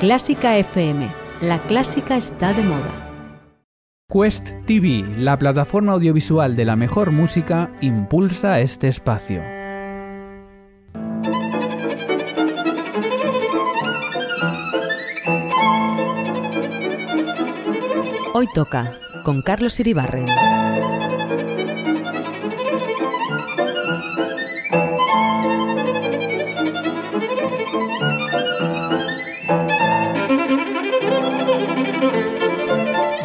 Clásica FM. La clásica está de moda. Quest TV, la plataforma audiovisual de la mejor música, impulsa este espacio. Hoy toca con Carlos Iribarren.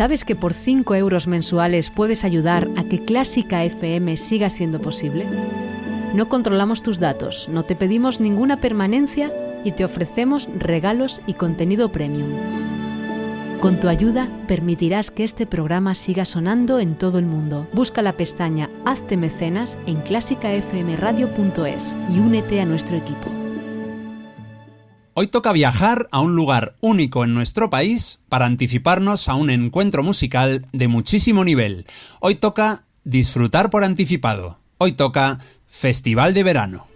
¿Sabes que por 5 euros mensuales puedes ayudar a que Clásica FM siga siendo posible? No controlamos tus datos, no te pedimos ninguna permanencia y te ofrecemos regalos y contenido premium. Con tu ayuda permitirás que este programa siga sonando en todo el mundo. Busca la pestaña Hazte mecenas en clásicafmradio.es y únete a nuestro equipo. Hoy toca viajar a un lugar único en nuestro país para anticiparnos a un encuentro musical de muchísimo nivel. Hoy toca disfrutar por anticipado. Hoy toca Festival de Verano.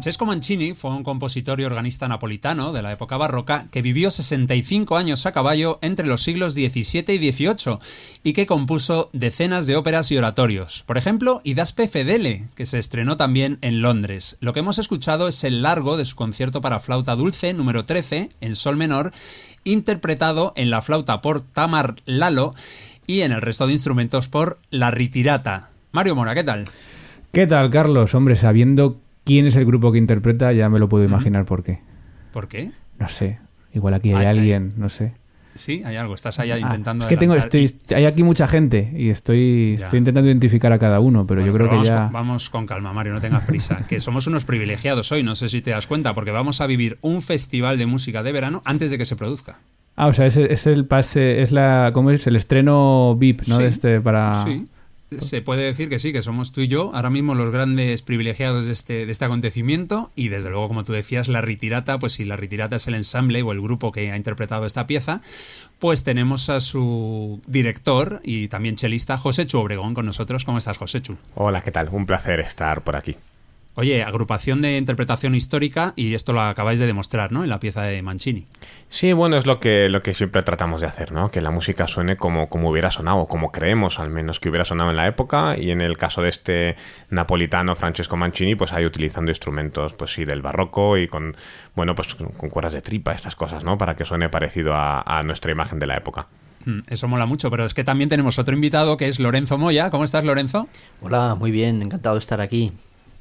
Francesco Mancini fue un compositor y organista napolitano de la época barroca que vivió 65 años a caballo entre los siglos XVII y XVIII y que compuso decenas de óperas y oratorios. Por ejemplo, Idaspe Fedele, que se estrenó también en Londres. Lo que hemos escuchado es el largo de su concierto para flauta dulce número 13 en sol menor, interpretado en la flauta por Tamar Lalo y en el resto de instrumentos por La Ritirata. Mario Mora, ¿qué tal? ¿Qué tal, Carlos? Hombre, sabiendo quién es el grupo que interpreta, ya me lo puedo imaginar por qué. ¿Por qué? No sé. Igual aquí hay, alguien, no sé. Sí, hay algo. Estás allá ah, intentando. Es que tengo, estoy, hay aquí mucha gente y estoy, estoy intentando identificar a cada uno, pero yo creo que vamos ya. Con, vamos con calma, Mario, no tengas prisa. que somos unos privilegiados hoy, no sé si te das cuenta, porque vamos a vivir un festival de música de verano antes de que se produzca. Ah, o sea, es, el pase, es la, ¿cómo es? El estreno VIP, ¿no? de este para. Sí se puede decir que sí, que somos tú y yo ahora mismo los grandes privilegiados de este, de este acontecimiento y desde luego, como tú decías, la Ritirata, pues si la Ritirata es el ensamble o el grupo que ha interpretado esta pieza, pues tenemos a su director y también chelista, José Chu Obregón, con nosotros. ¿Cómo estás, José Chu? Hola, ¿qué tal? Un placer estar por aquí. Oye, agrupación de interpretación histórica y esto lo acabáis de demostrar, ¿no? En la pieza de Mancini. Sí, bueno, es lo que, lo que siempre tratamos de hacer, ¿no? Que la música suene como, como hubiera sonado, como creemos al menos que hubiera sonado en la época. Y en el caso de este napolitano Francesco Mancini, pues hay utilizando instrumentos, pues sí, del barroco y con, bueno, pues con cuerdas de tripa, estas cosas, ¿no? Para que suene parecido a, a nuestra imagen de la época. Mm, eso mola mucho, pero es que también tenemos otro invitado que es Lorenzo Moya. ¿Cómo estás, Lorenzo? Hola, muy bien, encantado de estar aquí.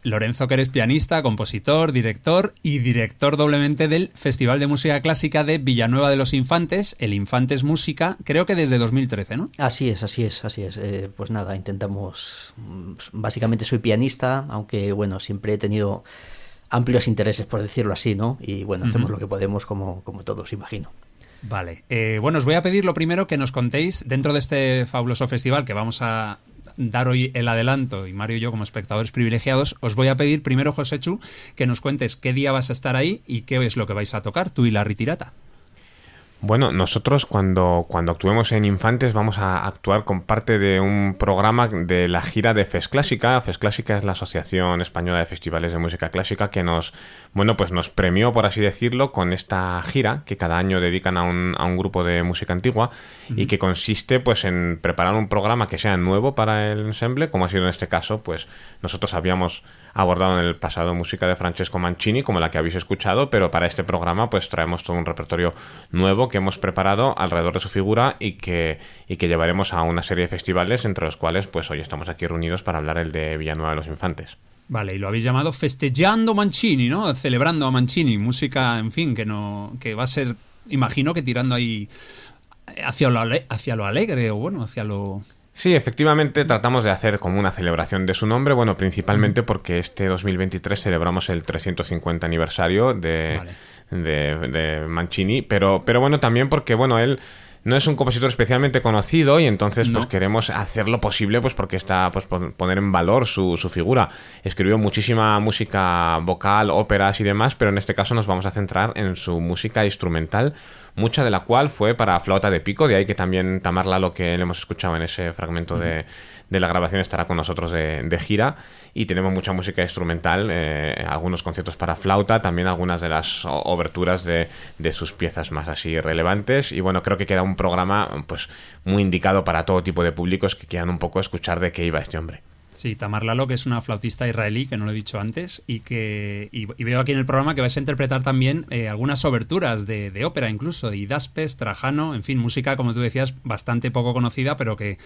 Lorenzo, que eres pianista, compositor, director y director doblemente del Festival de Música Clásica de Villanueva de los Infantes, el Infantes Música, creo que desde 2013, ¿no? Así es, así es, así es. Eh, pues nada, intentamos. Mm, básicamente soy pianista, aunque bueno, siempre he tenido amplios intereses, por decirlo así, ¿no? Y bueno, hacemos lo que podemos como, como todos, imagino. Vale. Eh, bueno, os voy a pedir lo primero que nos contéis dentro de este fabuloso festival que vamos a dar hoy el adelanto, y Mario y yo como espectadores privilegiados, os voy a pedir primero, José Chu, que nos cuentes qué día vas a estar ahí y qué es lo que vais a tocar, tú y la Ritirata. Bueno, nosotros cuando, cuando actuemos en Infantes vamos a actuar con parte de un programa de la gira de FES Clásica. FES Clásica es la Asociación Española de Festivales de Música Clásica que nos, bueno, pues nos premió, por así decirlo, con esta gira que cada año dedican a un, a un grupo de música antigua y que consiste pues en preparar un programa que sea nuevo para el ensemble, como ha sido en este caso, pues nosotros habíamos abordado en el pasado música de Francesco Mancini, como la que habéis escuchado, pero para este programa pues traemos todo un repertorio nuevo que hemos preparado alrededor de su figura y que, y que llevaremos a una serie de festivales, entre los cuales pues hoy estamos aquí reunidos para hablar el de Villanueva de los Infantes. Vale, y lo habéis llamado Festejando Mancini, ¿no? Celebrando a Mancini, música, en fin, que no que va a ser, imagino que tirando ahí hacia lo, hacia lo alegre o bueno, hacia lo Sí, efectivamente tratamos de hacer como una celebración de su nombre, bueno, principalmente porque este 2023 celebramos el 350 aniversario de, de, Mancini, pero, pero bueno, también porque, bueno, él no es un compositor especialmente conocido y entonces pues queremos hacer lo posible pues porque está pues poner en valor su, su, figura. Escribió muchísima música vocal, óperas y demás, pero en este caso nos vamos a centrar en su música instrumental mucha de la cual fue para flauta de pico, de ahí que también Tamarla, lo que le hemos escuchado en ese fragmento de, la grabación, estará con nosotros de, gira. Y tenemos mucha música instrumental, eh, algunos conciertos para flauta, también algunas de las oberturas de, de, sus piezas más así relevantes. Y bueno, creo que queda un programa pues muy indicado para todo tipo de públicos que quieran un poco escuchar de qué iba este hombre. Sí, Tamar Lalo, que es una flautista israelí, que no lo he dicho antes, y que y, veo aquí en el programa que vais a interpretar también eh, algunas oberturas de, ópera incluso, y Daspes, Trajano, en fin, música, como tú decías, bastante poco conocida, pero que,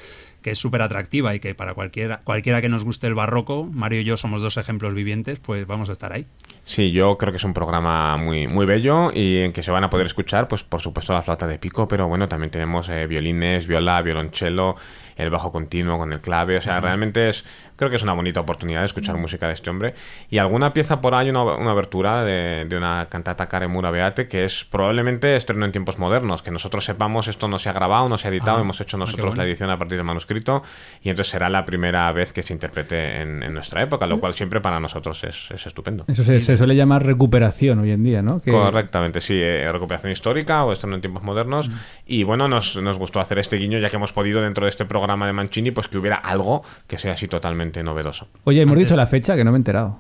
que es súper atractiva y que para cualquiera, cualquiera que nos guste el barroco, Mario y yo somos dos ejemplos vivientes, pues vamos a estar ahí. Sí, yo creo que es un programa muy, muy bello y en que se van a poder escuchar, pues por supuesto la flauta de pico, pero bueno, también tenemos eh, violines, viola, violonchelo, el bajo continuo con el clave, o sea, realmente es creo que es una bonita oportunidad de escuchar música de este hombre. Y alguna pieza por ahí, una, una abertura de, de, una cantata Karemura Beate, que es probablemente estreno en tiempos modernos, que nosotros sepamos esto no se ha grabado, no se ha editado, ah, hemos hecho ah, nosotros la edición a partir del manuscrito, y entonces será la primera vez que se interprete en, en nuestra época, lo cual siempre para nosotros es, es estupendo. Eso se, suele llamar recuperación hoy en día, ¿no? Correctamente, sí, eh, recuperación histórica o estreno en tiempos modernos, y bueno, nos, nos gustó hacer este guiño, ya que hemos podido dentro de este programa de Mancini, pues que hubiera algo que sea así totalmente novedoso. Oye, hemos dicho la fecha que no me he enterado.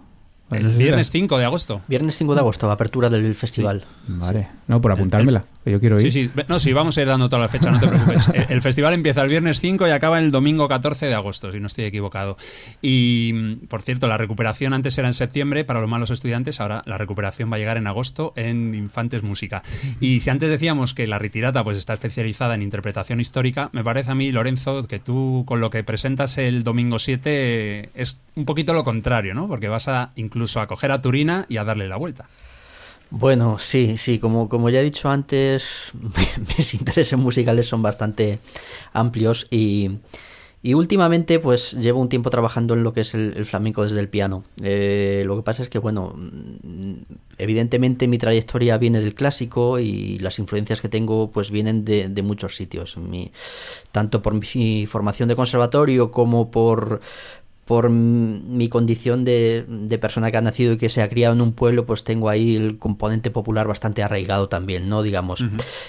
El viernes 5 de agosto. Viernes 5 de agosto, apertura del festival. Vale, no, por apuntármela, yo quiero ir. Sí, sí, no, sí, vamos a ir dando toda la fecha, no te preocupes. El, festival empieza el viernes 5 y acaba el domingo 14 de agosto, si no estoy equivocado. Y, por cierto, la recuperación antes era en septiembre para los malos estudiantes, ahora la recuperación va a llegar en agosto en Infantes Música. Y si antes decíamos que la retirata pues está especializada en interpretación histórica, me parece a mí, Lorenzo, que tú con lo que presentas el domingo 7 es un poquito lo contrario, ¿no? Porque vas a incluso a coger a Turina y a darle la vuelta. Bueno, sí, sí, como, como ya he dicho antes, mis intereses musicales son bastante amplios y, y últimamente pues llevo un tiempo trabajando en lo que es el, flamenco desde el piano. Eh, lo que pasa es que, bueno, evidentemente mi trayectoria viene del clásico y las influencias que tengo pues vienen de, de muchos sitios. Mi, tanto por mi formación de conservatorio como por por mi condición de, persona que ha nacido y que se ha criado en un pueblo, pues tengo ahí el componente popular bastante arraigado también, ¿no? Digamos.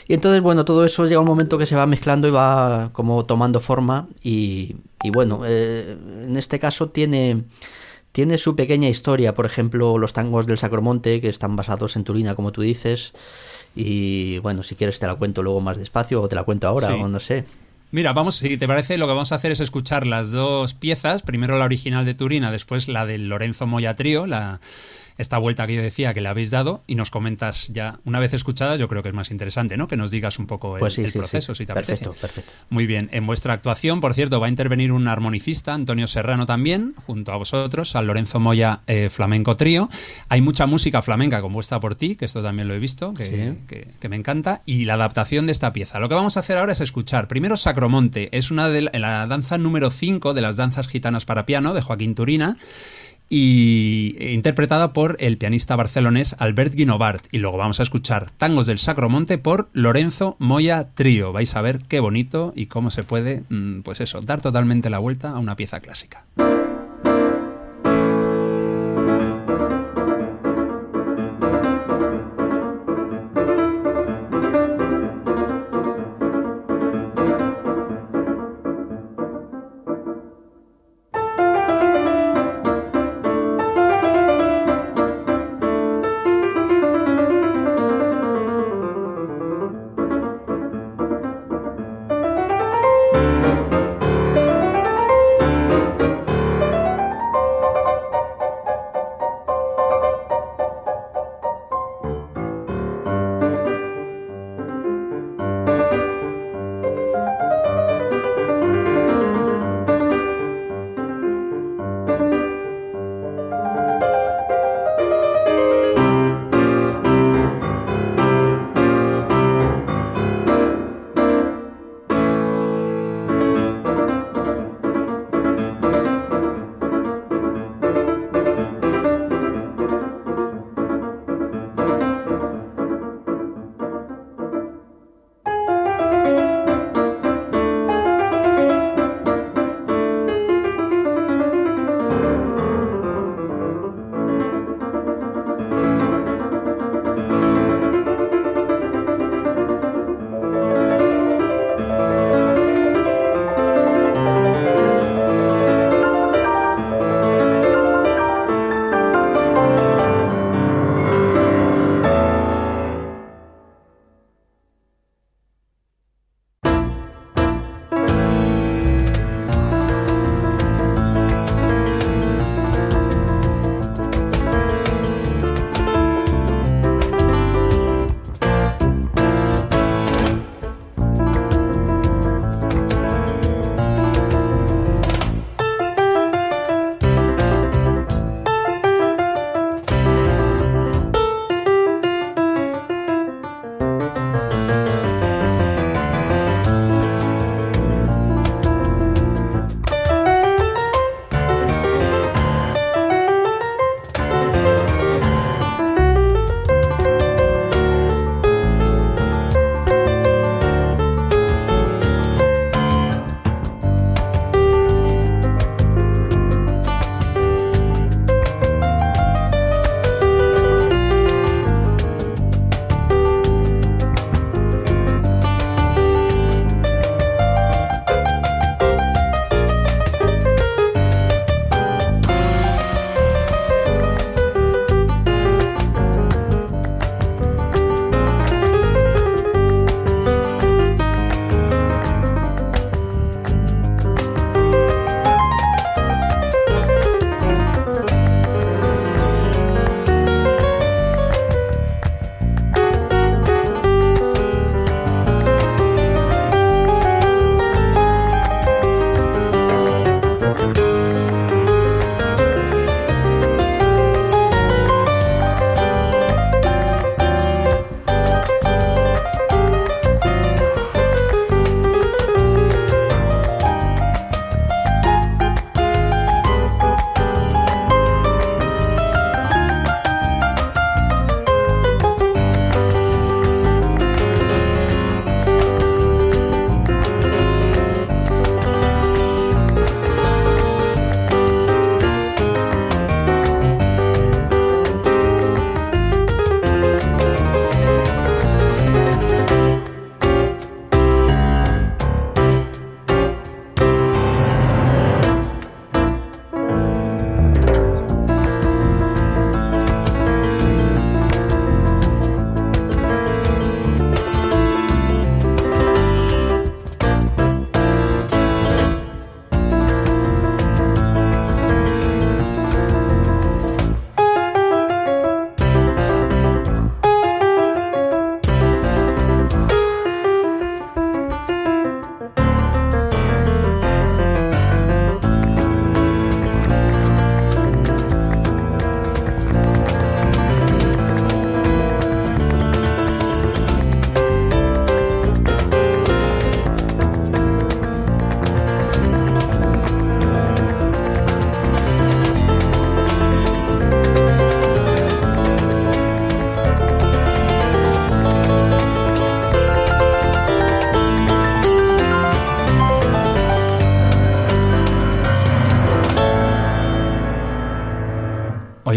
Y entonces, bueno, todo eso llega un momento que se va mezclando y va como tomando forma y, bueno, eh, en este caso tiene, tiene su pequeña historia, por ejemplo, los tangos del Sacromonte, que están basados en Turina, como tú dices. Y bueno, si quieres te la cuento luego más despacio o te la cuento ahora, o no sé. Mira, vamos, si te parece, lo que vamos a hacer es escuchar las dos piezas, primero la original de Turina, después la del Lorenzo Moya Trío, la, esta vuelta que yo decía que le habéis dado y nos comentas ya, una vez escuchada, yo creo que es más interesante, ¿no? Que nos digas un poco el, pues proceso, si te perfecto, Perfecto. Muy bien. En vuestra actuación, por cierto, va a intervenir un armonicista, Antonio Serrano también, junto a vosotros, al Lorenzo Moya eh, Flamenco Trío. Hay mucha música flamenca compuesta por ti, que esto también lo he visto, que, que, me encanta, y la adaptación de esta pieza. Lo que vamos a hacer ahora es escuchar primero Sacromonte, es una de la danza número 5 de las danzas gitanas para piano de Joaquín Turina y interpretada por el pianista barcelonés Albert Guinovart. Y luego vamos a escuchar Tangos del Sacromonte por Lorenzo Moya Trío. Vais a ver qué bonito y cómo se puede, mm, pues eso, dar totalmente la vuelta a una pieza clásica.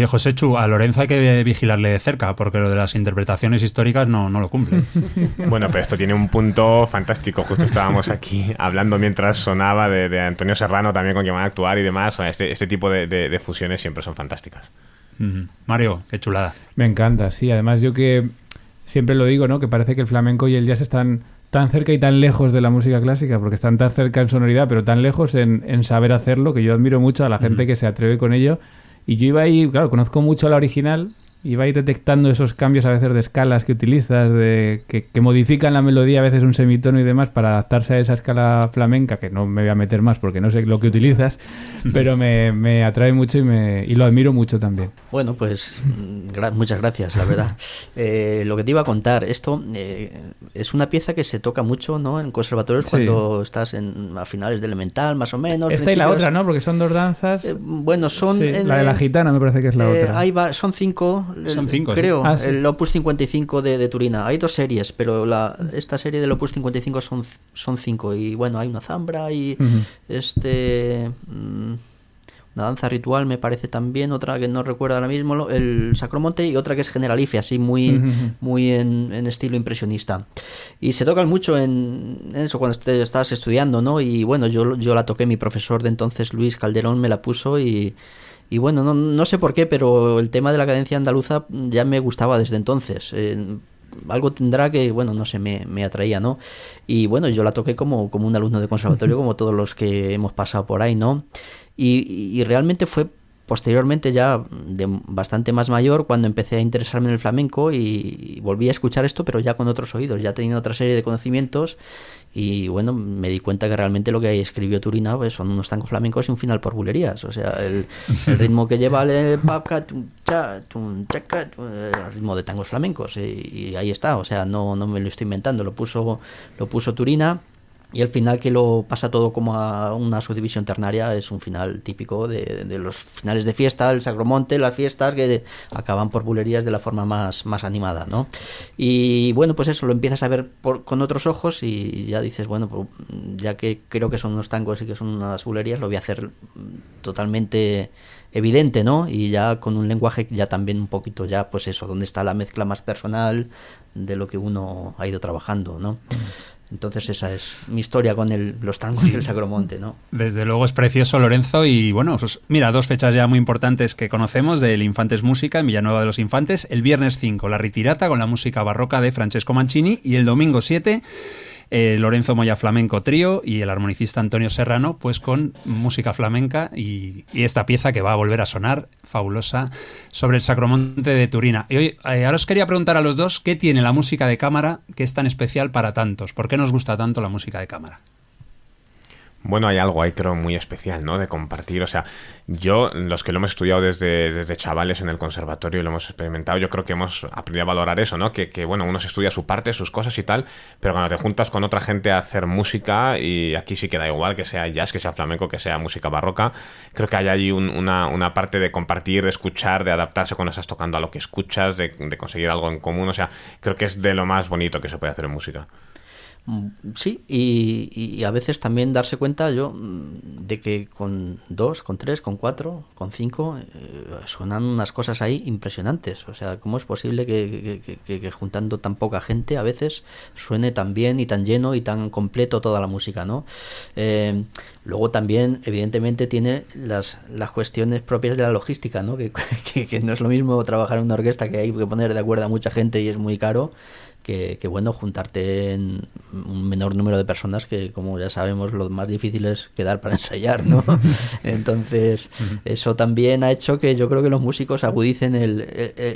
José Chu, a Lorenzo hay que vigilarle de cerca, porque lo de las interpretaciones históricas no, no lo cumple. bueno, pero esto tiene un punto fantástico. Justo estábamos aquí hablando mientras sonaba de, Antonio Serrano también con quien van a actuar y demás. Este, este tipo de, fusiones siempre son fantásticas. Mario, qué chulada. Me encanta, sí. Además, yo que siempre lo digo, ¿no? Que parece que el flamenco y el jazz están tan cerca y tan lejos de la música clásica, porque están tan cerca en sonoridad, pero tan lejos en, en saber hacerlo, que yo admiro mucho a la gente que se atreve con ello. Y yo iba ahí, claro, conozco mucho la original, y va a ir detectando esos cambios a veces de escalas que utilizas, de que, modifican la melodía, a veces un semitono y demás para adaptarse a esa escala flamenca, que no me voy a meter más porque no sé lo que utilizas, pero me, me atrae mucho y, me, y lo admiro mucho también. Bueno, pues mm, muchas gracias, la verdad. Eh, lo que te iba a contar, esto eh, es una pieza que se toca mucho ¿no? en conservatorios cuando estás en, a finales de elemental, más o menos. Esta y la otra, ¿no? Porque son dos danzas. Eh, bueno, son... la de la gitana me parece que es la otra. Ahí va, son cinco son cinco. Creo, ah, el Opus 55 de, de, Turina. Hay dos series, pero la, esta serie del Opus 55 son, son cinco. Y bueno, hay una zambra y este... Mm, una danza ritual me parece también, otra que no recuerdo ahora mismo, el Sacromonte y otra que es Generalife, así muy, muy en, estilo impresionista. Y se tocan mucho en, eso cuando estás estudiando, ¿no? Y bueno, yo, yo la toqué, mi profesor de entonces, Luis Calderón, me la puso y y bueno, no, no, sé por qué, pero el tema de la cadencia andaluza ya me gustaba desde entonces. Eh, algo tendrá que, bueno, no sé, me, me, atraía, ¿no? Y bueno, yo la toqué como, como un alumno de conservatorio, como todos los que hemos pasado por ahí, ¿no? Y, y realmente fue posteriormente ya de bastante más mayor cuando empecé a interesarme en el flamenco y, volví a escuchar esto pero ya con otros oídos ya teniendo otra serie de conocimientos y bueno, me di cuenta que realmente lo que escribió Turina pues, son unos tangos flamencos y un final por bulerías. O sea, el, ritmo que lleva el el ritmo de tangos flamencos. Y, y, ahí está, o sea, no, no me lo estoy inventando, lo puso, lo puso Turina y el final que lo pasa todo como a una subdivisión ternaria es un final típico de, los finales de fiesta, el Sagromonte, las fiestas que acaban por bulerías de la forma más, más animada, ¿no? Y bueno, pues eso, lo empiezas a ver con otros ojos y ya dices, bueno, pues, ya que creo que son unos tangos y que son unas bulerías, lo voy a hacer totalmente evidente, ¿no? Y ya con un lenguaje ya también un poquito ya, pues eso, donde está la mezcla más personal de lo que uno ha ido trabajando, ¿no? Mm. Entonces esa es mi historia con el, los tangos del Sacromonte, ¿no? Desde luego es precioso Lorenzo y bueno, pues mira, dos fechas ya muy importantes que conocemos del Infantes Música en Villanueva de los Infantes, el viernes 5 la Ritirata con la música barroca de Francesco Mancini y el domingo 7 eh, Lorenzo Moya Flamenco Trío y el armonicista Antonio Serrano, pues con música flamenca y, esta pieza que va a volver a sonar fabulosa sobre el Sacromonte de Turina. Y hoy, eh, ahora os quería preguntar a los dos qué tiene la música de cámara que es tan especial para tantos. ¿Por qué nos gusta tanto la música de cámara? Bueno, hay algo ahí creo muy especial, ¿no? De compartir. O sea, yo, los que lo hemos estudiado desde, desde chavales en el conservatorio y lo hemos experimentado, yo creo que hemos aprendido a valorar eso, ¿no? Que, que, bueno, uno se estudia su parte, sus cosas y tal, pero cuando te juntas con otra gente a hacer música, y aquí sí queda igual, que sea jazz, que sea flamenco, que sea música barroca, creo que hay ahí una, una, parte de compartir, de escuchar, de adaptarse cuando estás tocando a lo que escuchas, de, de conseguir algo en común. O sea, creo que es de lo más bonito que se puede hacer en música. Mm, sí, y, a veces también darse cuenta yo mm, de que con dos, con tres, con cuatro, con cinco, eh, suenan unas cosas ahí impresionantes. O sea, ¿cómo es posible que, juntando tan poca gente a veces suene tan bien y tan lleno y tan completo toda la música, ¿no? Eh, luego también, evidentemente, tiene las, las cuestiones propias de la logística, ¿no? Que, que no es lo mismo trabajar en una orquesta que hay que poner de acuerdo a mucha gente y es muy caro que, bueno, juntarte en un menor número de personas que, como ya sabemos, lo más difícil es quedar para ensayar, ¿no? Entonces, eso también ha hecho que yo creo que los músicos agudicen el,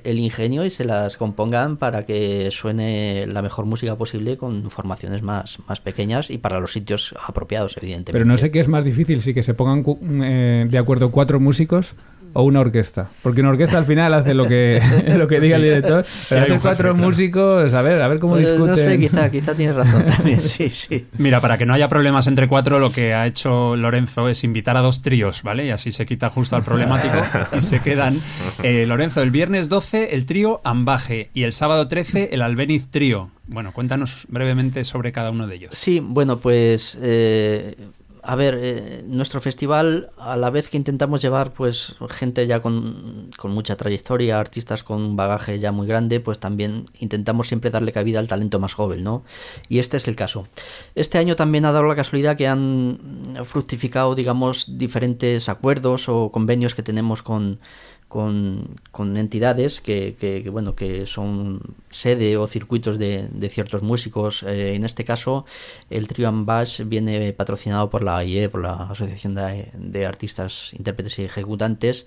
el, ingenio y se las compongan para que suene la mejor música posible con formaciones más, más pequeñas y para los sitios apropiados, evidentemente. Pero no sé qué es más difícil, si que se pongan eh, de acuerdo cuatro músicos o una orquesta. Porque una orquesta al final hace lo que, lo que diga el director. Pero hacer cuatro músicos, a ver, a ver cómo pues, discuten. No sé, quizá, quizá tienes razón también, sí, sí. Mira, para que no haya problemas entre cuatro, lo que ha hecho Lorenzo es invitar a dos tríos, ¿vale? Y así se quita justo al problemático y se quedan. Eh, Lorenzo, el viernes 12 el trío Ambaje y el sábado 13 el Albeniz Trío. Bueno, cuéntanos brevemente sobre cada uno de ellos. Sí, bueno, pues... Eh, a ver, eh, nuestro festival, a la vez que intentamos llevar pues gente ya con, con, mucha trayectoria, artistas con un bagaje ya muy grande, pues también intentamos siempre darle cabida al talento más joven, ¿no? Y este es el caso. Este año también ha dado la casualidad que han fructificado, digamos, diferentes acuerdos o convenios que tenemos con con, entidades que, que, bueno que son sede o circuitos de, de ciertos músicos. Eh, en este caso el trío Ambash viene patrocinado por la AIE por la Asociación de, Artistas Intérpretes y Ejecutantes.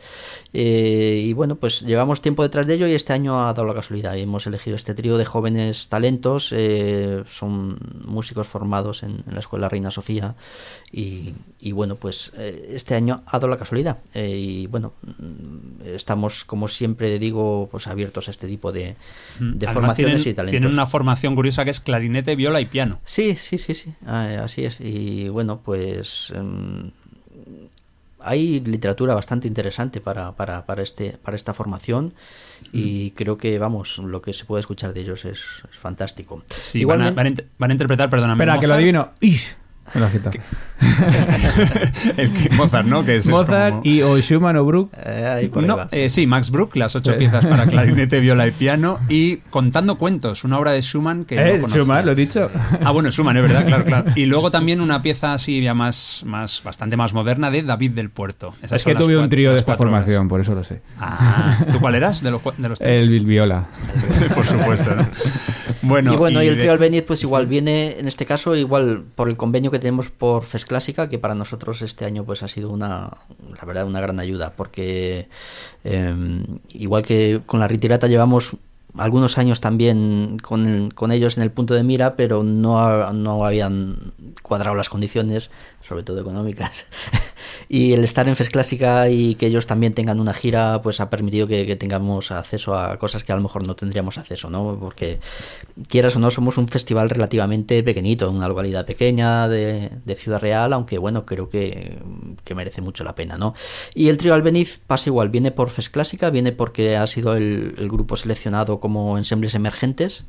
Eh, y bueno pues llevamos tiempo detrás de ello y este año ha dado la casualidad. Hemos elegido este trío de jóvenes talentos eh, son músicos formados en, en, la Escuela Reina Sofía y, y bueno pues este año ha dado la casualidad. Y bueno estamos, como siempre digo, pues abiertos a este tipo de, mm. de formaciones tienen, y talentos. Tienen una formación curiosa que es clarinete, viola y piano. Sí, sí, sí, sí, ah, así es. Y bueno, pues um, hay literatura bastante interesante para, para, para, este, para esta formación y mm. creo que, vamos, lo que se puede escuchar de ellos es, es fantástico. Sí, van a, van, a, van a, interpretar, perdóname. Espera, que lo adivino. ¡Ish! El que, Mozart, ¿no? Que es, Mozart es y o Schumann o Bruck. Eh, no, eh, sí, Max Bruck, las ocho piezas para clarinete, viola y piano. Y Contando Cuentos, una obra de Schumann que eh, no Schumann, lo he dicho. Ah, bueno, Schumann, es verdad, claro, claro. Y luego también una pieza así ya más, más bastante más moderna de David del Puerto. Esas es que tuve un trío de esta formación, horas. por eso lo sé. Ah, ¿tú cuál eras de los, de los tres? El viola. por supuesto. ¿no? Bueno, y bueno, y, y el trío de... Albeniz, pues igual sí. viene, en este caso, igual por el convenio que tenemos por FES Clásica, que para nosotros este año pues ha sido una, la verdad, una gran ayuda, porque eh, igual que con la retirata llevamos algunos años también con, con, ellos en el punto de mira, pero no, no habían cuadrado las condiciones, sobre todo económicas. y el estar en FES Clásica y que ellos también tengan una gira, pues ha permitido que, que, tengamos acceso a cosas que a lo mejor no tendríamos acceso, ¿no? Porque quieras o no, somos un festival relativamente pequeñito, una localidad pequeña de, de Ciudad Real, aunque bueno, creo que, que, merece mucho la pena, ¿no? Y el trío Albeniz pasa igual, viene por FES Clásica, viene porque ha sido el, el grupo seleccionado como ensembles emergentes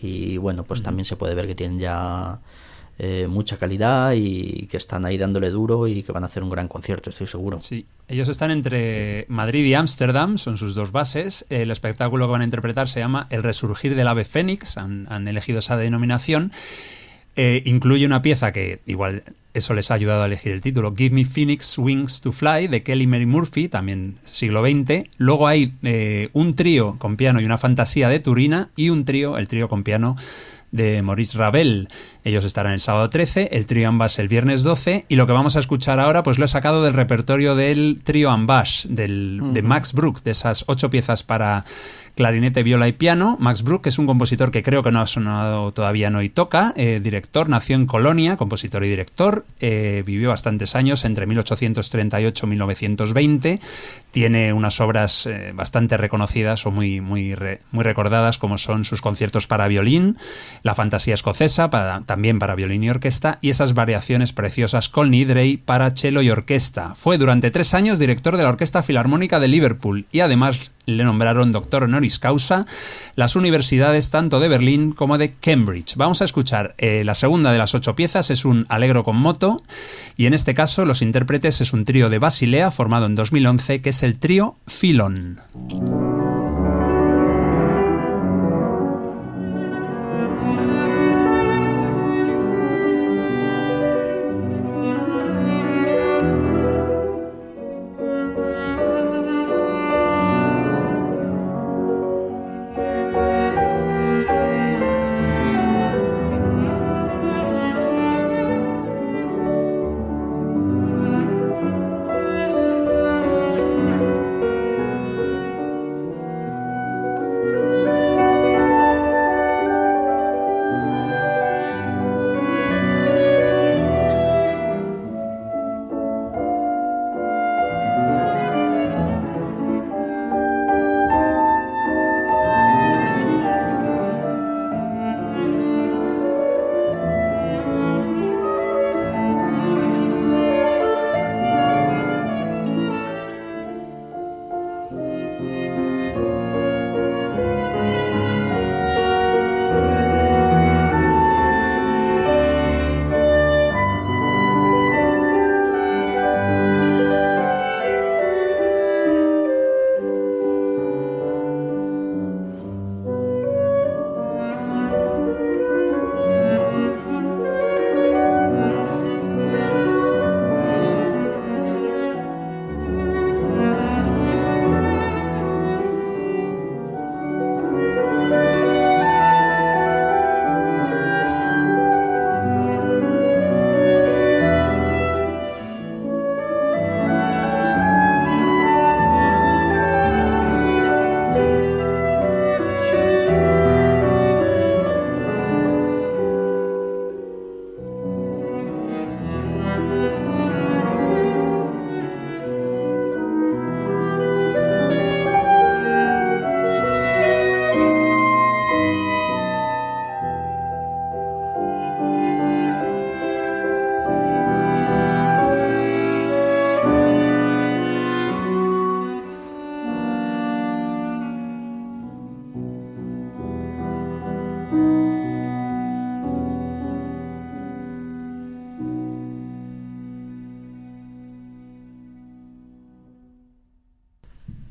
y bueno, pues también se puede ver que tienen ya eh, mucha calidad y que están ahí dándole duro y que van a hacer un gran concierto, estoy seguro. Sí, ellos están entre Madrid y Ámsterdam, son sus dos bases. El espectáculo que van a interpretar se llama El Resurgir del Ave Fénix, han, han elegido esa denominación. Eh, incluye una pieza que igual eso les ha ayudado a elegir el título, Give Me Phoenix Wings to Fly, de Kelly Mary Murphy, también siglo XX. Luego hay eh, un trío con piano y una fantasía de Turina y un trío, el trío con piano de Maurice Ravel. Ellos estarán el sábado 13, el trío Ambash el viernes 12 y lo que vamos a escuchar ahora pues lo he sacado del repertorio del trío Ambash, del, uh -huh. de Max Bruch, de esas ocho piezas para clarinete, viola y piano. Max Bruch es un compositor que creo que no ha sonado todavía no y toca, eh, director, nació en Colonia, compositor y director, eh, vivió bastantes años entre 1838 y 1920, tiene unas obras eh, bastante reconocidas o muy, muy, muy recordadas como son sus conciertos para violín, la fantasía escocesa, también para violín y orquesta, y esas variaciones preciosas con Nidrey para cello y orquesta. Fue durante tres años director de la Orquesta Filarmónica de Liverpool y además le nombraron doctor honoris causa las universidades tanto de Berlín como de Cambridge. Vamos a escuchar eh, la segunda de las ocho piezas, es un alegro con moto, y en este caso los intérpretes es un trío de Basilea formado en 2011 que es el trío Filon.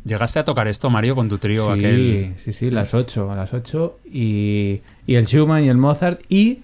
¿Llegaste a tocar esto, Mario, con tu trío sí, aquel? Sí, sí, las 8, a las 8. Y, y el Schumann y el Mozart. Y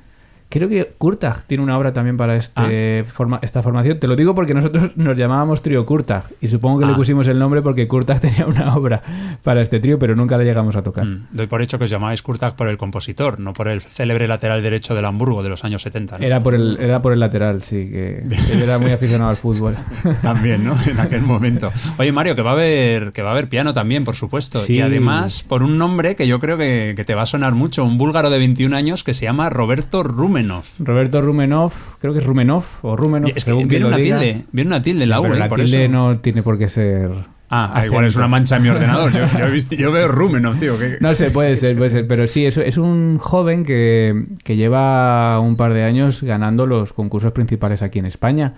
Creo que Kurtag tiene una obra también para este Ah. forma, esta formación. Te lo digo porque nosotros nos llamábamos trío Kurtag y supongo que le Ah. pusimos el nombre porque Kurtag tenía una obra para este trío, pero nunca la llegamos a tocar. Mm, Doy por hecho que os llamabais Kurtag por el compositor, no por el célebre lateral derecho del Hamburgo de los años 70. ¿no? Era por el era por el lateral, sí, que él era muy aficionado al fútbol. También, ¿no? En aquel momento. Oye, Mario, que va a haber, que va a haber piano también, por supuesto. Sí. Y además, por un nombre que yo creo que, que te va a sonar mucho, un búlgaro de 21 años que se llama Roberto Rumenov. Roberto Rumenov, creo que es Rumenov o Rumenov, Es que viene una diga. tilde, viene una tilde en la U, Pero la por tilde eso. no tiene por qué ser. Ah, ah, igual es una mancha en mi ordenador. Yo, yo he visto- yo veo Rumenov, tío. que- No sé, puede ser, puede ser. Pero sí, es, es un joven que, que lleva un par de años ganando los concursos principales aquí en España.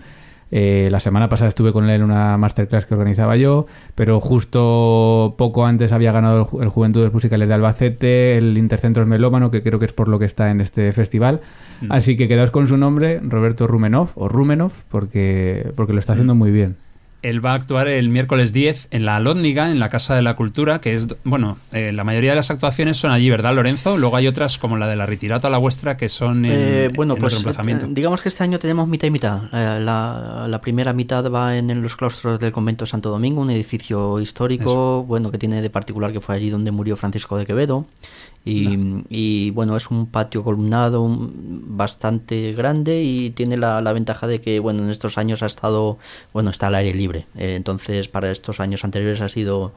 Eh, la semana pasada estuve con él en una masterclass que organizaba yo, pero justo poco antes había ganado el, Ju- el Juventudes Musicales de Albacete, el Intercentros Melómano, que creo que es por lo que está en este festival. Así que quedaos con su nombre, Roberto Rumenov, o Rumenov, porque, porque lo está haciendo muy bien. Él va a actuar el miércoles 10 en la Lóndiga, en la Casa de la Cultura, que es, bueno, eh, la mayoría de las actuaciones son allí, ¿verdad, Lorenzo? Luego hay otras como la de la Retirata a la Vuestra que son en, Eh, bueno, en pues otro emplazamiento. eh, digamos que este año tenemos mitad y mitad. Eh, la, la primera mitad va en, en los claustros del convento Santo Domingo, un edificio histórico, bueno, que tiene de particular que fue allí donde murió Francisco de Quevedo. Y, y, bueno, es un patio columnado bastante grande y tiene la, la ventaja de que bueno, en estos años ha estado, bueno, está al aire libre. Eh, entonces, para estos años anteriores ha sido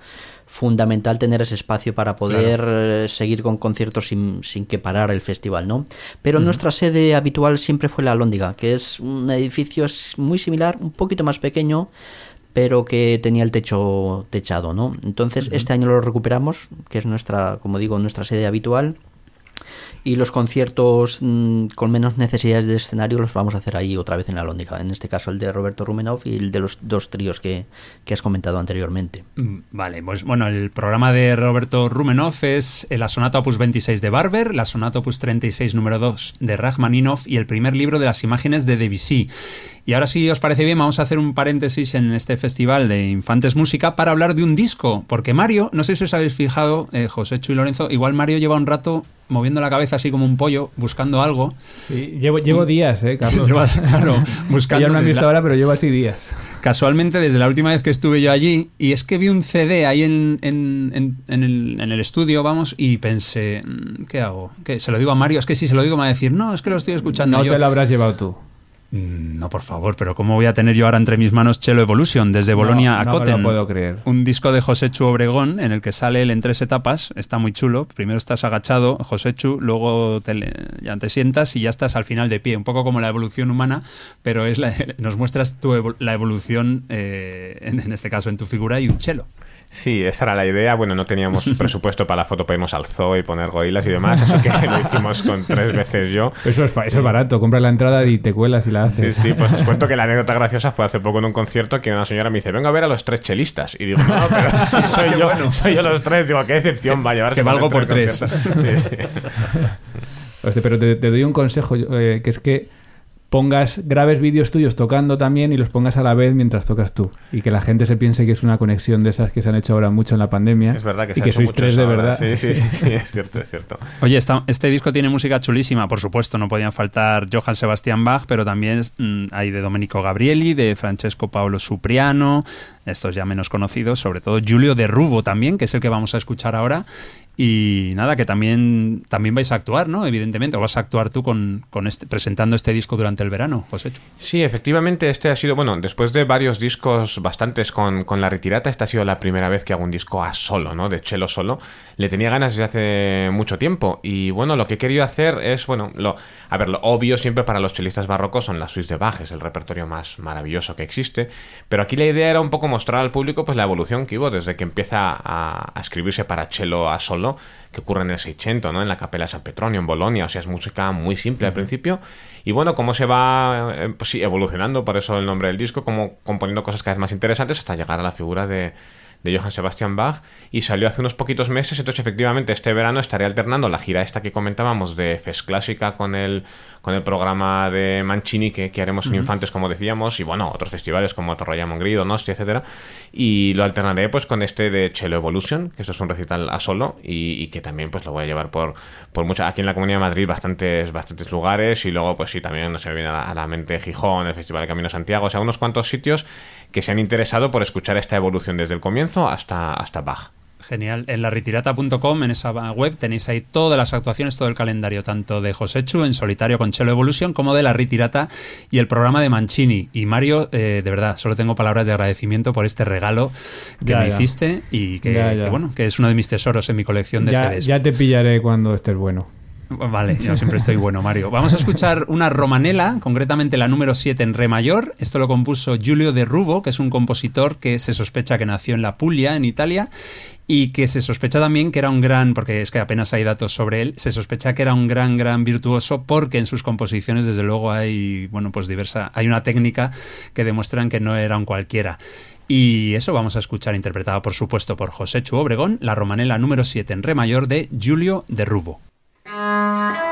fundamental tener ese espacio para poder eh, seguir con conciertos sin, sin que parar el festival, ¿no? Pero nuestra sede habitual siempre fue la Lóndiga, que es un edificio muy similar, un poquito más pequeño, pero que tenía el techo techado, ¿no? Entonces este año lo recuperamos, que es nuestra, como digo, nuestra sede habitual. Y los conciertos mm, con menos necesidades de escenario los vamos a hacer ahí otra vez en la Lóndiga. En este caso el de Roberto Rumenov y el de los dos tríos que, que has comentado anteriormente. Mm, Vale, pues bueno, el programa de Roberto Rumenov es la sonata opus 26 de Barber, la sonata opus 36 número 2 de Rachmaninoff y el primer libro de las imágenes de Debussy. Y ahora si os parece bien vamos a hacer un paréntesis en este festival de Infantes Música para hablar de un disco, porque Mario, no sé si os habéis fijado, eh, José Chu y Lorenzo, igual Mario lleva un rato moviendo la cabeza así como un pollo, buscando algo. Sí, llevo, llevo días, ¿eh, Carlos? Lleva, claro, buscando ya no han visto la- ahora, pero llevo así días. Casualmente, desde la última vez que estuve yo allí, y es que vi un CD ahí en, en- en- en el, en el estudio, vamos, y pensé, mm, ¿qué hago? ¿Qué? Se lo digo a Mario, es que si se lo digo me va a decir, no, es que lo estoy escuchando No yo. te lo habrás llevado tú. Mm, No, por favor, pero ¿cómo voy a tener yo ahora entre mis manos Chelo Evolution desde Bolonia no, a no me Cotten? lo puedo creer. Un disco de José Chu Obregón en el que sale él en tres etapas, está muy chulo. Primero estás agachado, José Chu, luego te ya te sientas y ya estás al final de pie, un poco como la evolución humana, pero es la- nos muestras tu la evolución, eh, en, en este caso en tu figura y un chelo. Sí, esa era la idea. Bueno, no teníamos presupuesto para la foto para irnos al zoo y poner gorilas y demás, así que lo hicimos con tres veces yo. Eso es, fa- eso es barato. Compras la entrada y te cuelas y la Sí, haces. sí, pues os cuento que la anécdota graciosa fue hace poco en un concierto que una señora me dice, venga a ver a los tres chelistas. Y digo, no, pero si soy, yo, soy yo los tres. Digo, qué decepción va a llevar. que valgo por tres. Sí, sí. Hostia, pero te, te doy un consejo, eh, que es que pongas, grabes vídeos tuyos tocando también y los pongas a la vez mientras tocas tú. Y que la gente se piense que es una conexión de esas que se han hecho ahora mucho en la pandemia. Es verdad que y se que sois mucho tres de verdad. Sí, sí, sí, sí, es cierto, es cierto. Oye, esta- este disco tiene música chulísima, por supuesto, no podían faltar Johann Sebastian Bach, pero también mm, hay de Domenico Gabrieli, de Francesco Paolo Supriano, estos ya menos conocidos, sobre todo Giulio de Rubo también, que es el que vamos a escuchar ahora. Y nada, que también, también vais a actuar, ¿no? Evidentemente, o vas a actuar tú con, este, presentando este disco durante el verano, José. Sí, efectivamente, este ha sido, bueno, después de varios discos bastantes con, con la retirata, esta ha sido la primera vez que hago un disco a solo, ¿no? De chelo solo. Le tenía ganas desde hace mucho tiempo. Y bueno, lo que he querido hacer es, bueno, lo, a ver, lo obvio siempre para los chelistas barrocos son las suites de Bach, es el repertorio más maravilloso que existe. Pero aquí la idea era un poco mostrar al público pues la evolución que hubo desde que empieza a, a escribirse para chelo a solo, que ocurre en el 600, ¿no? En la capela de San Petronio, en Bolonia. O sea, es música muy simple al principio. Y bueno, cómo se va eh, pues sí, evolucionando, por eso el nombre del disco, como componiendo cosas cada vez más interesantes hasta llegar a la figura de, de Johann Sebastian Bach y salió hace unos poquitos meses, entonces efectivamente este verano estaré alternando la gira esta que comentábamos de Fes Clásica con el, con el programa de Mancini que, que haremos en Infantes, como decíamos, y bueno, otros festivales como Torroya Mongri, Donosti, etcétera, y lo alternaré pues con este de Cello Evolution, que eso es un recital a solo y, y que también pues lo voy a llevar por, por mucha, aquí en la Comunidad de Madrid bastantes, bastantes lugares y luego pues sí, también no se me viene a la, a la mente Gijón, el Festival de Camino Santiago, o sea, unos cuantos sitios que se han interesado por escuchar esta evolución desde el comienzo hasta, hasta Bach. Genial. En la retirata.com, en esa web, tenéis ahí todas las actuaciones, todo el calendario, tanto de Josechu en solitario con Chelo Evolution, como de la retirata y el programa de Mancini. Y Mario, eh, de verdad, solo tengo palabras de agradecimiento por este regalo que Ya, me ya. hiciste y que, Ya, ya. que, bueno, que es uno de mis tesoros en mi colección de Ya, CDs. ya te pillaré cuando estés bueno. Vale, yo siempre estoy bueno, Mario. Vamos a escuchar una romanela, concretamente la número 7 en re mayor. Esto lo compuso Giulio de Rubo, que es un compositor que se sospecha que nació en la Puglia, en Italia, y que se sospecha también que era un gran, porque es que apenas hay datos sobre él, se sospecha que era un gran, gran virtuoso, porque en sus composiciones, desde luego, hay, bueno, pues diversa, hay una técnica que demuestran que no era un cualquiera. Y eso vamos a escuchar interpretada, por supuesto, por José Chu Obregón, la romanela número 7 en re mayor de Giulio de Rubo. Música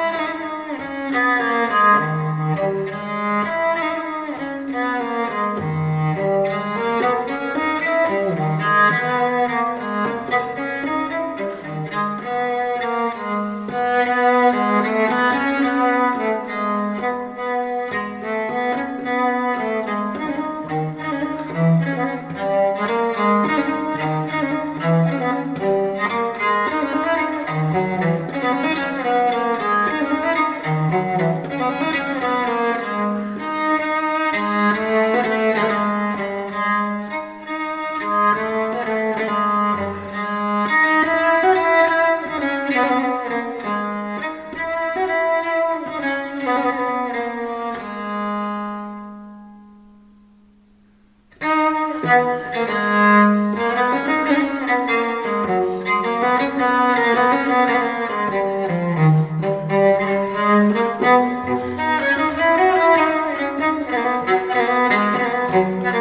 Que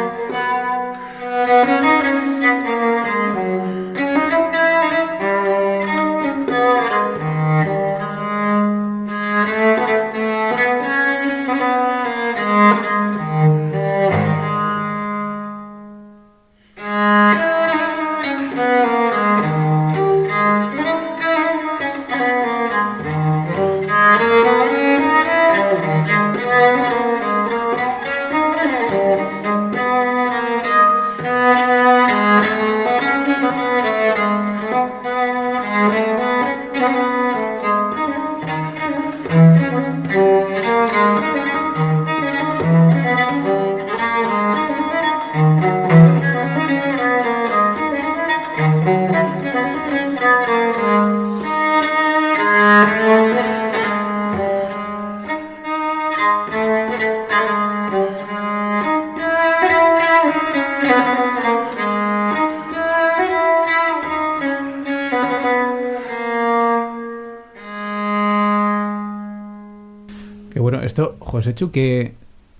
esto, Josechu, que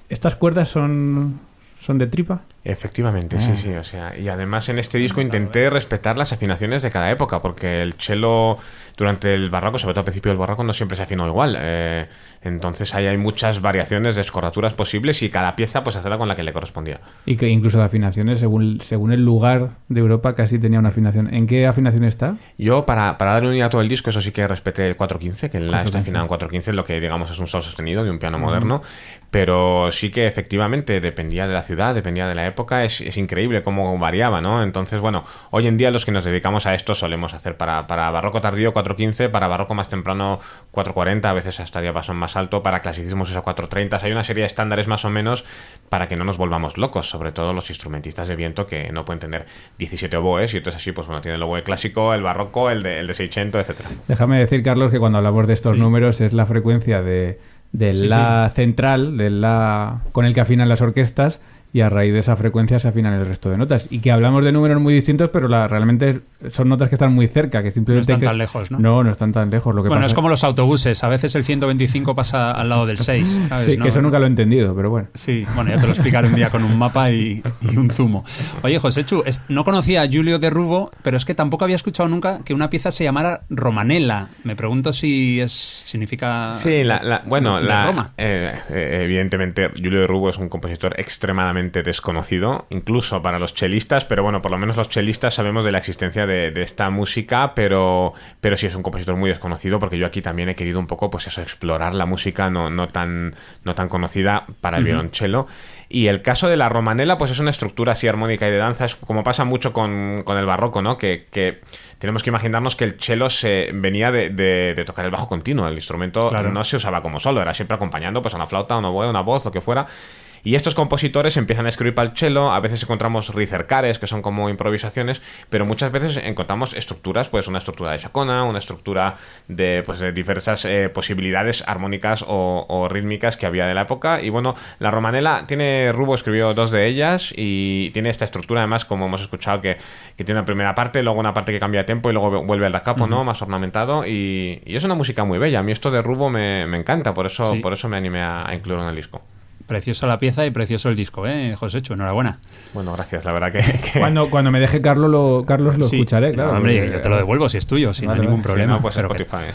estas cuerdas son, son de tripa. Efectivamente, Ah. sí, sí. O sea, y además en este disco intenté respetar las afinaciones de cada época, porque el cello durante el barroco, sobre todo al principio del barroco, no siempre se afinó igual. Eh, entonces ahí hay muchas variaciones de escorraturas posibles y cada pieza pues hacerla con la que le correspondía. Y que incluso de afinaciones, según, según el lugar de Europa, casi tenía una afinación. ¿En qué afinación está? Yo, para, para darle unidad a todo el disco, eso sí que respeté el 415, que en la está 415. afinado en 415, lo que digamos es un sol sostenido de un piano moderno, pero sí que efectivamente dependía de la ciudad, dependía de la época, es, es increíble cómo variaba, ¿no? Entonces, bueno, hoy en día los que nos dedicamos a esto solemos hacer para, para barroco tardío 415, para barroco más temprano 440, a veces hasta diapasón más alto, para clasicismos eso 430, hay una serie de estándares más o menos para que no nos volvamos locos, sobre todo los instrumentistas de viento que no pueden tener 17 oboes y entonces así, pues bueno, tiene el oboe clásico, el barroco, el de, el de 600, etcétera. Déjame decir, Carlos, que cuando hablamos de estos Sí. números es la frecuencia de, del Sí, la central, del la con el que afinan las orquestas, y a raíz de esa frecuencia se afinan el resto de notas. Y que hablamos de números muy distintos, pero la, realmente son notas que están muy cerca, que simplemente... No están que- tan lejos, ¿no? No, no están tan lejos. Lo que Bueno, pasa es como los autobuses. A veces el 125 pasa al lado del 6. ¿sabes? Sí, No- que eso nunca lo he entendido, pero bueno. Sí, bueno, ya te lo explicaré un día con un mapa y, y un zumo. Oye, José Chu, es- no conocía a Julio de Rubo, pero es que tampoco había escuchado nunca que una pieza se llamara Romanela. Me pregunto si es significa. Sí, la, la- bueno, de la, Roma. eh, eh, evidentemente Julio de Rubo es un compositor extremadamente desconocido, incluso para los chelistas, pero bueno, por lo menos los chelistas sabemos de la existencia de, de esta música, pero, pero sí es un compositor muy desconocido, porque yo aquí también he querido un poco, pues eso, explorar la música no, no, tan, no tan conocida para el violonchelo. Y el caso de la romanela, pues es una estructura así armónica y de danza, es como pasa mucho con, con el barroco, ¿no? Que, que tenemos que imaginarnos que el cello se venía de, de- de tocar el bajo continuo, el instrumento Claro. no se usaba como solo, era siempre acompañando pues a una flauta, una oboe, una voz, lo que fuera. Y estos compositores empiezan a escribir para el cello, a veces encontramos ricercares, que son como improvisaciones, pero muchas veces encontramos estructuras, pues una estructura de chacona, una estructura de, pues, de diversas eh, posibilidades armónicas o, o rítmicas que había de la época. Y bueno, la romanela tiene, Rubo escribió dos de ellas y tiene esta estructura además, como hemos escuchado, que, que tiene una primera parte, luego una parte que cambia de tempo y luego vuelve al da capo, ¿no? Más ornamentado y, y es una música muy bella. A mí esto de Rubo me, me encanta, por eso, Sí. por eso me animé a, a incluirlo en el disco. Preciosa la pieza y precioso el disco, ¿eh, José Chu? Enhorabuena. Bueno, gracias, la verdad que... que- Cuando, cuando me deje Carlos lo, Carlos lo Sí. escucharé, claro. No, hombre, porque- yo te lo devuelvo si es tuyo, si Vale, no hay ningún. Si problema. no, pues pero que- Spotify.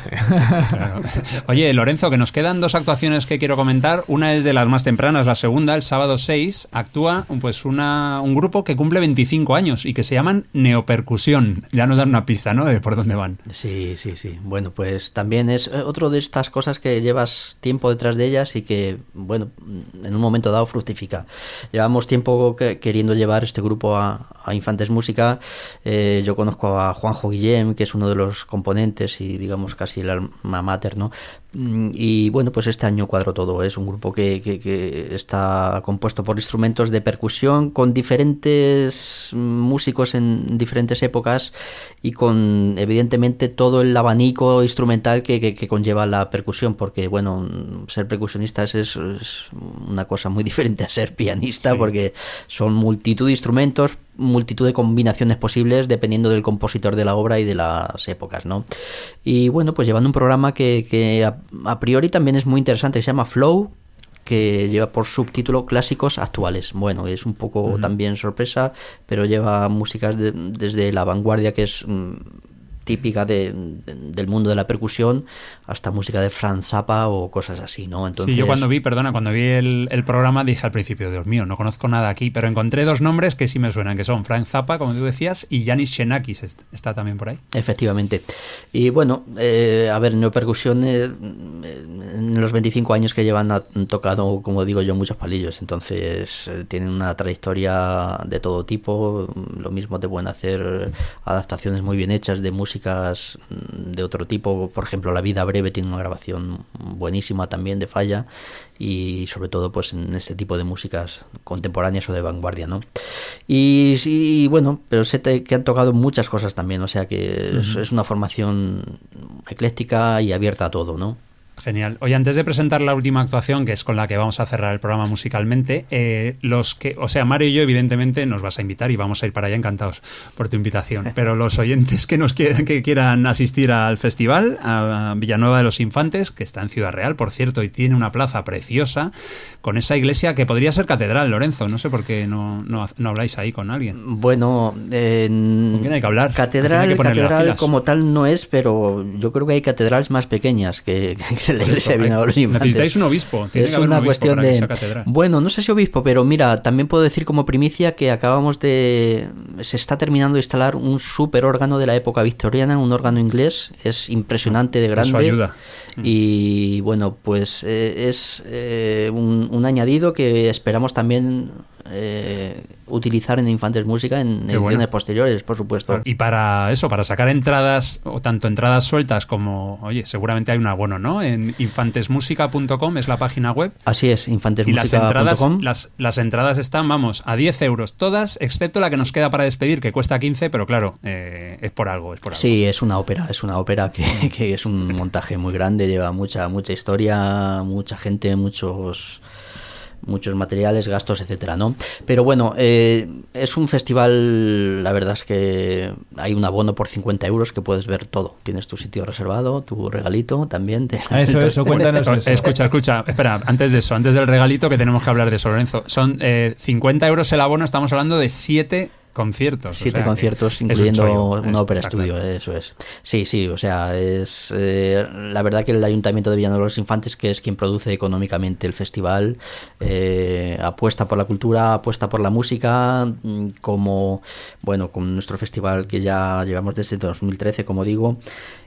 Claro. Oye, Lorenzo, que nos quedan dos actuaciones que quiero comentar. Una es de las más tempranas, la segunda, el sábado 6, actúa pues una, un grupo que cumple 25 años y que se llaman Neopercusión. Ya nos dan una pista, ¿no? De por dónde van. Sí, sí, sí. Bueno, pues también es eh, otro de estas cosas que llevas tiempo detrás de ellas y que, bueno, en un momento dado fructifica. Llevamos tiempo que- queriendo llevar este grupo a, a Infantes Música. Eh, yo conozco a Juanjo Guillem, que es uno de los componentes y, digamos, casi el alma mater, ¿no? Mm, Y bueno, pues este año cuadro todo. Es un grupo que, que- que está compuesto por instrumentos de percusión con diferentes músicos en diferentes épocas y con evidentemente todo el abanico instrumental que, que- que conlleva la percusión, porque bueno, ser percusionista es, es una cosa muy diferente a ser pianista, Sí. porque son multitud de instrumentos, multitud de combinaciones posibles dependiendo del compositor de la obra y de las épocas, ¿no? Y bueno, pues llevando un programa que, que a, a priori también es muy interesante, se llama Flow, que lleva por subtítulo Clásicos Actuales. Bueno, es un poco también sorpresa, pero lleva músicas de- desde la vanguardia, que es mm, típica de- de- del mundo de la percusión, hasta música de Franz Zappa o cosas así, ¿no? Entonces, Sí, yo cuando vi, perdona, cuando vi el, el programa dije al principio, Dios mío, no conozco nada aquí, pero encontré dos nombres que sí me suenan, que son Frank Zappa, como tú decías, y Yanis Xenakis, est- está también por ahí. Efectivamente. Y bueno, eh, a ver, Neopercusión, eh, en los 25 años que llevan han tocado, como digo yo, muchos palillos. Entonces, eh, tienen una trayectoria de todo tipo. Lo mismo te pueden hacer adaptaciones muy bien hechas de músicas mm, de otro tipo. Por ejemplo, La Vida Breve tiene una grabación buenísima también de falla. Y sobre todo, pues en este tipo de músicas contemporáneas o de vanguardia, ¿no? Y bueno, pero sé que han tocado muchas cosas también, o sea que es, es una formación ecléctica y abierta a todo, ¿no? Genial. Oye, antes de presentar la última actuación, que es con la que vamos a cerrar el programa musicalmente, eh, los que, o sea, Mario y yo, evidentemente, nos vas a invitar y vamos a ir para allá encantados por tu invitación. Pero los oyentes que nos quieran, que quieran asistir al festival, a Villanueva de los Infantes, que está en Ciudad Real, por cierto, y tiene una plaza preciosa, con esa iglesia que podría ser catedral, Lorenzo. No sé por qué no, no, no habláis ahí con alguien. Bueno, en ¿Con quién hay que hablar? ¿Con quién catedral, que catedral como tal no es, pero yo creo que hay catedrales más pequeñas que, que la iglesia de. Necesitáis un obispo. Tiene es que haber una un obispo cuestión para que de sea catedral. bueno no sé si obispo pero mira también puedo decir como primicia que acabamos de se está terminando de instalar un super órgano de la época victoriana un órgano inglés es impresionante de grande Eso ayuda. y bueno pues eh, es eh, un, un añadido que esperamos también eh, utilizar en Infantes Música en Qué ediciones bueno. posteriores por supuesto Y para eso, para sacar entradas, o tanto entradas sueltas como, oye, seguramente hay un abono, ¿no? En infantesmusica.com es la página web. así es Y las entradas, infantesmusica.com las, las entradas están, vamos, a 10 euros todas, excepto la que nos queda para despedir, que cuesta 15, pero claro, eh, es por algo, es por algo. Sí, es una ópera, es una ópera que, que es un montaje muy grande, lleva mucha, mucha historia, mucha gente, muchos muchos materiales, gastos, etcétera, ¿no? Pero bueno, eh, es un festival, la verdad es que hay un abono por 50 euros que puedes ver todo. Tienes tu sitio reservado, tu regalito también. Ah, eso, eso, cuéntanos eso. Escucha, escucha, espera, antes de eso, antes del regalito que tenemos que hablar de eso, Lorenzo. Son 50 euros el abono, estamos hablando de 7 conciertos. Siete conciertos, incluyendo un ópera estudio, eso es. Sí, sí, o sea, es eh, la verdad que el Ayuntamiento de Villanueva de los Infantes, que es quien produce económicamente el festival, eh, apuesta por la cultura, apuesta por la música, mm, como, bueno, con nuestro festival que ya llevamos desde 2013, como digo,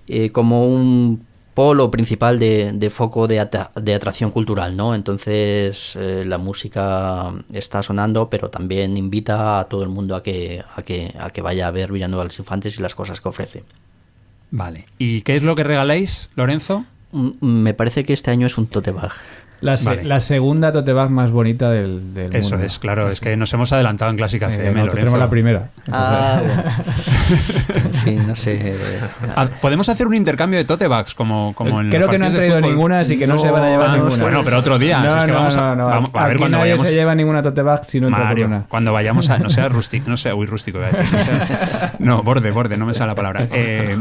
eh, como un polo principal de, foco de, de, atracción cultural, ¿no? Entonces eh, la música está sonando, pero también invita a todo el mundo a que, a que, a que vaya a ver Villanueva de los Infantes y las cosas que ofrece. Vale. ¿Y qué es lo que regaláis, Lorenzo? Mm, me parece que este año es un tote bag. La, la, segunda tote bag más bonita del, del Eso es, claro, es que nos hemos adelantado en Clásica FM. Eh, nosotros tenemos la primera. Ah, sí, no sé. Ah, Podemos hacer un intercambio de tote bags como, como en Creo que no han traído ninguna, así que no, se van a llevar ninguna. Bueno, pero otro día. No, es que vamos a, vamos, a ver cuando vayamos. No se lleva ninguna tote bag si no Mario, una. cuando vayamos a. No sea rústico, no sea. Uy, rústico. no, borde, borde, no me sale la palabra. Eh,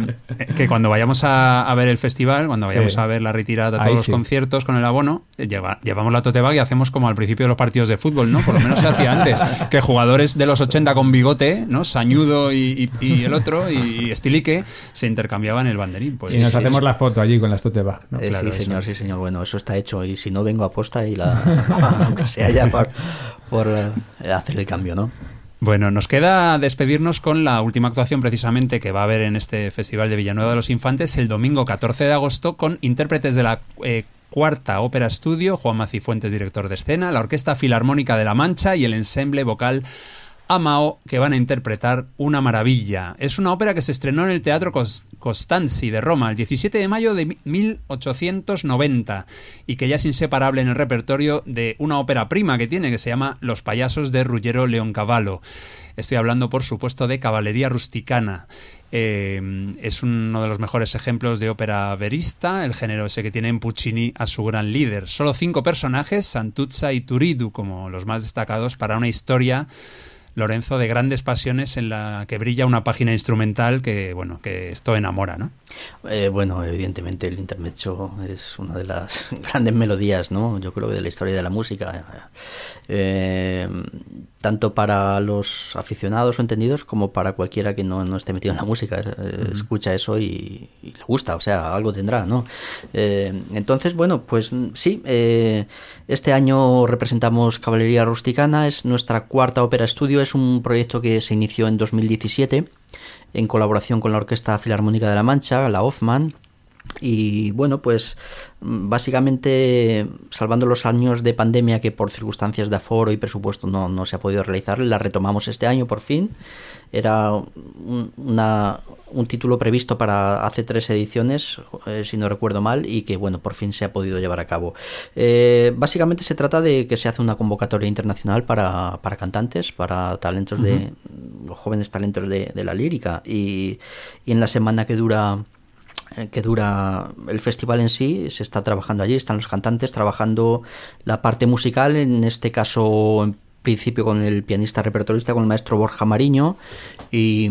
que cuando vayamos a, a, ver el festival, cuando vayamos sí. a ver la retirada, todos Ahí los sí. conciertos con el abono, lleva, llevamos la tote bag y hacemos como al principio de los partidos de fútbol, ¿no? Por lo menos se hacía antes, que jugadores de los 80 con bigote, ¿no? Sañudo y, y, y el otro, y Estilique, se intercambiaban el banderín. Pues, y nos hacemos la foto allí con las tote bag, ¿no? eh, claro, sí, señor, eso. sí, señor. Bueno, eso está hecho y si no vengo a posta y la... aunque sea ya por, por eh, hacer el cambio, ¿no? Bueno, nos queda despedirnos con la última actuación precisamente que va a haber en este Festival de Villanueva de los Infantes el domingo 14 de agosto con intérpretes de la eh, Cuarta Ópera Estudio, Juan Macifuentes, director de escena, la Orquesta Filarmónica de La Mancha y el ensemble vocal Amao, que van a interpretar Una Maravilla. Es una ópera que se estrenó en el Teatro Costanzi de Roma el 17 de mayo de 1890 y que ya es inseparable en el repertorio de una ópera prima que tiene, que se llama Los payasos de Ruggero Leoncavallo. Estoy hablando, por supuesto, de Caballería Rusticana. Eh, es uno de los mejores ejemplos de ópera verista, el género ese que tiene en Puccini a su gran líder. Solo cinco personajes, Santuzza y Turidu, como los más destacados, para una historia Lorenzo, de grandes pasiones en la que brilla una página instrumental que, bueno, que esto enamora, ¿no? Eh, bueno, evidentemente el intermezzo es una de las grandes melodías, ¿no? Yo creo que de la historia de la música. Eh, tanto para los aficionados o entendidos como para cualquiera que no, no esté metido en la música. Eh, uh -huh. Escucha eso y, y, le gusta, o sea, algo tendrá, ¿no? Eh, entonces, bueno, pues sí, este año representamos Caballería Rusticana, es nuestra cuarta ópera estudio, es un proyecto que se inició en 2017 en colaboración con la Orquesta Filarmónica de la Mancha, la Hoffman, y bueno, pues básicamente salvando los años de pandemia que por circunstancias de aforo y presupuesto no, no se ha podido realizar, la retomamos este año por fin. Era un, una, un título previsto para hace tres ediciones, eh, si no recuerdo mal, y que bueno, por fin se ha podido llevar a cabo. Eh, básicamente se trata de que se hace una convocatoria internacional para, para cantantes, para talentos uh -huh. de los jóvenes talentos de, de la lírica, y, y en la semana que dura que dura el festival en sí, se está trabajando allí, están los cantantes trabajando la parte musical, en este caso principio con el pianista repertorista, con el maestro Borja Mariño y,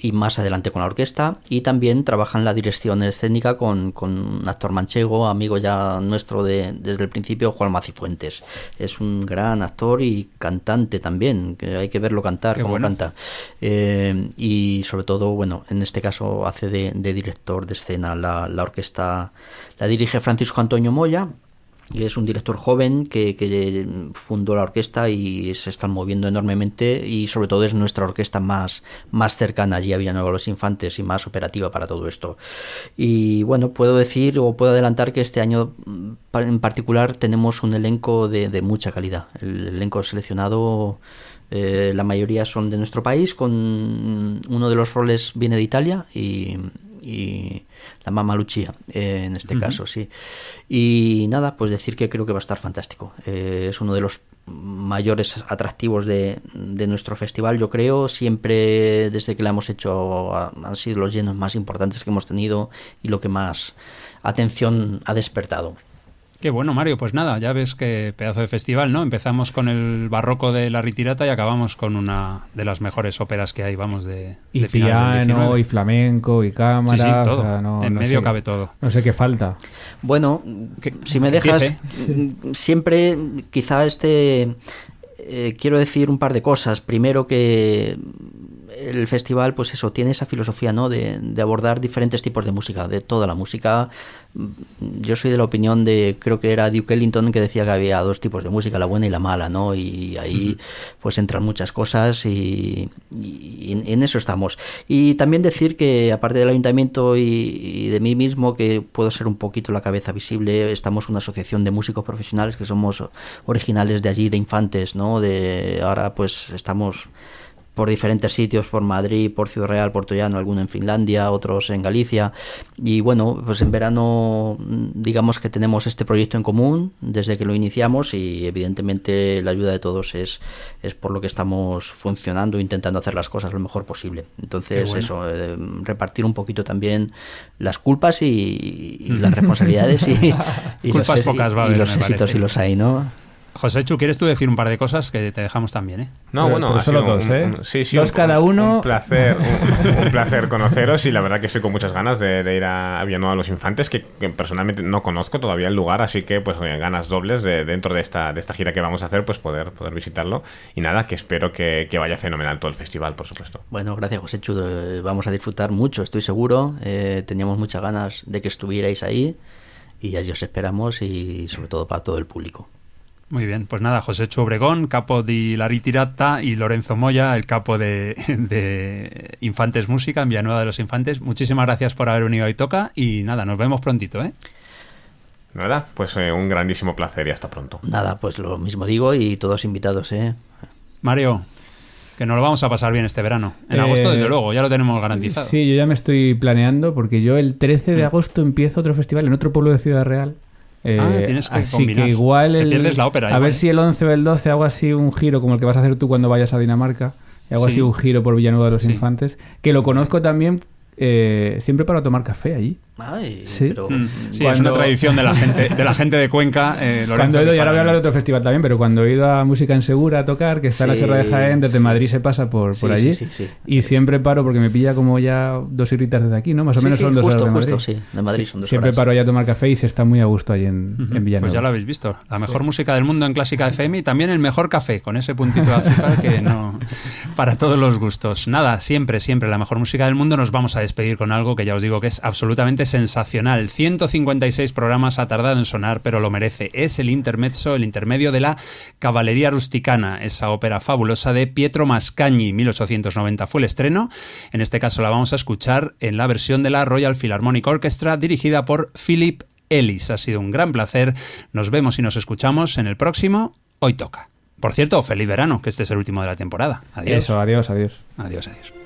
y, más adelante con la orquesta y también trabajan la dirección escénica con, con un actor manchego, amigo ya nuestro de, desde el principio, Juan Macifuentes. Es un gran actor y cantante también, que hay que verlo cantar, como bueno. canta. Eh, y sobre todo, bueno, en este caso hace de, de director de escena la, la orquesta, la dirige Francisco Antonio Moya, es un director joven que, que, fundó la orquesta y se están moviendo enormemente y sobre todo es nuestra orquesta más, más cercana allí a Villanueva los Infantes y más operativa para todo esto. Y bueno, puedo decir o puedo adelantar que este año en particular tenemos un elenco de, de mucha calidad. El elenco seleccionado... Eh, la mayoría son de nuestro país, con uno de los roles viene de Italia y, y la Mamá Lucia, eh, en este uh -huh. caso, sí. Y nada, pues decir que creo que va a estar fantástico. Eh, es uno de los mayores atractivos de, de, nuestro festival, yo creo. Siempre, desde que la hemos hecho, han sido los llenos más importantes que hemos tenido y lo que más atención ha despertado. Qué bueno, Mario. Pues nada, ya ves qué pedazo de festival, ¿no? Empezamos con el barroco de la Ritirata y acabamos con una de las mejores óperas que hay, vamos, de, Y de finales del piano, 19. y flamenco, y cámara. Sí, sí, o todo. sea, no- en no medio sé- cabe todo. No sé qué falta. Bueno, Que- si me dejas, empiece. siempre quizá este eh, quiero decir un par de cosas. Primero que el festival, pues eso, tiene esa filosofía, ¿no? De, de abordar diferentes tipos de música, de toda la música. Yo soy de la opinión de, creo que era Duke Ellington que decía que había dos tipos de música, la buena y la mala, ¿no? Y ahí pues entran muchas cosas y, y en- en eso estamos. Y también decir que aparte del ayuntamiento y, y de mí mismo, que puedo ser un poquito la cabeza visible, estamos una asociación de músicos profesionales que somos originales de allí, de infantes, ¿no? De ahora pues estamos por diferentes sitios, por Madrid, por Ciudad Real, por Tollano, alguno en Finlandia, otros en Galicia. Y bueno, pues en verano mm, digamos que tenemos este proyecto en común desde que lo iniciamos y evidentemente la ayuda de todos es, es por lo que estamos funcionando, intentando hacer las cosas lo mejor posible. Entonces bueno. eso, eh, repartir un poquito también las culpas y, y las responsabilidades y, y Culpas los, pocas y haber, los éxitos si los hay, ¿no? José Chu, ¿quieres tú decir un par de cosas que te dejamos también, eh? No, Pero- bueno, pero solo dos, un- ¿eh? un- sí, sí, Dos un- cada un- uno. Un placer, un, un placer conoceros y la verdad que estoy con muchas ganas de, de ir a, a Villanueva de los Infantes, que, que personalmente no conozco todavía el lugar, así que pues ganas dobles de, dentro de esta, de esta gira que vamos a hacer, pues poder, poder visitarlo. Y nada, que espero que, que vaya fenomenal todo el festival, por supuesto. Bueno, gracias José Chudo. Eh, Vamos a disfrutar mucho, estoy seguro. Eh, teníamos muchas ganas de que estuvierais ahí y allí os esperamos y sobre todo para todo el público. Muy bien, pues nada, José Chu Obregón, capo de la Ritirata y Lorenzo Moya, el capo de, de Infantes Música, en Villanueva de los Infantes. Muchísimas gracias por haber venido a Itoca y nada, nos vemos prontito, ¿eh? Nada, pues eh, un grandísimo placer y hasta pronto. Nada, pues lo mismo digo y todos invitados, ¿eh? Mario, que nos lo vamos a pasar bien este verano. En Eh, agosto, desde luego, ya lo tenemos garantizado. Sí, yo ya me estoy planeando porque yo el 13 de agosto empiezo otro festival en otro pueblo de Ciudad Real. Eh. Ah, tienes que así combinar. que igual Te el- pierdes la ópera A igual, ver ¿eh? si el 11 o el 12 hago así un giro como el que vas a hacer tú cuando vayas a Dinamarca. Y hago Sí. así un giro por Villanueva de los Sí. Infantes, que lo conozco también eh, siempre para tomar café allí. Ay, Sí. pero... Mm, es una tradición de la gente de la gente de Cuenca. eh, Lorenzo, Cuando he ido, y ahora voy a hablar de otro festival también, pero cuando he ido a Música en Segura a tocar, que está en la Sierra de Jaén, desde sí. Madrid se pasa por, por Sí, allí. sí, sí, sí. Y siempre paro porque me pilla como ya dos horitas desde aquí, ¿no? Más o Sí, menos sí, son dos justo, horas de justo, Madrid. sí. De Madrid son dos Siempre horas. paro allá a tomar café y se está muy a gusto allí en, en Villanueva. Pues ya lo habéis visto. La mejor música del mundo en Clásica FM y también el mejor café, con ese puntito de azúcar que no. Para todos los gustos. Nada, siempre, siempre la mejor música del mundo. Nos vamos a despedir con algo que ya os digo que es absolutamente sensacional. 156 programas ha tardado en sonar, pero lo merece. Es el intermezzo, el intermedio de la Caballería Rusticana, esa ópera fabulosa de Pietro Mascagni. 1890 fue el estreno. En este caso la vamos a escuchar en la versión de la Royal Philharmonic Orchestra, dirigida por Philip Ellis. Ha sido un gran placer. Nos vemos y nos escuchamos en el próximo Hoy Toca. Por cierto, feliz verano, que este es el último de la temporada. Adiós. Eso, adiós, adiós. Adiós, adiós.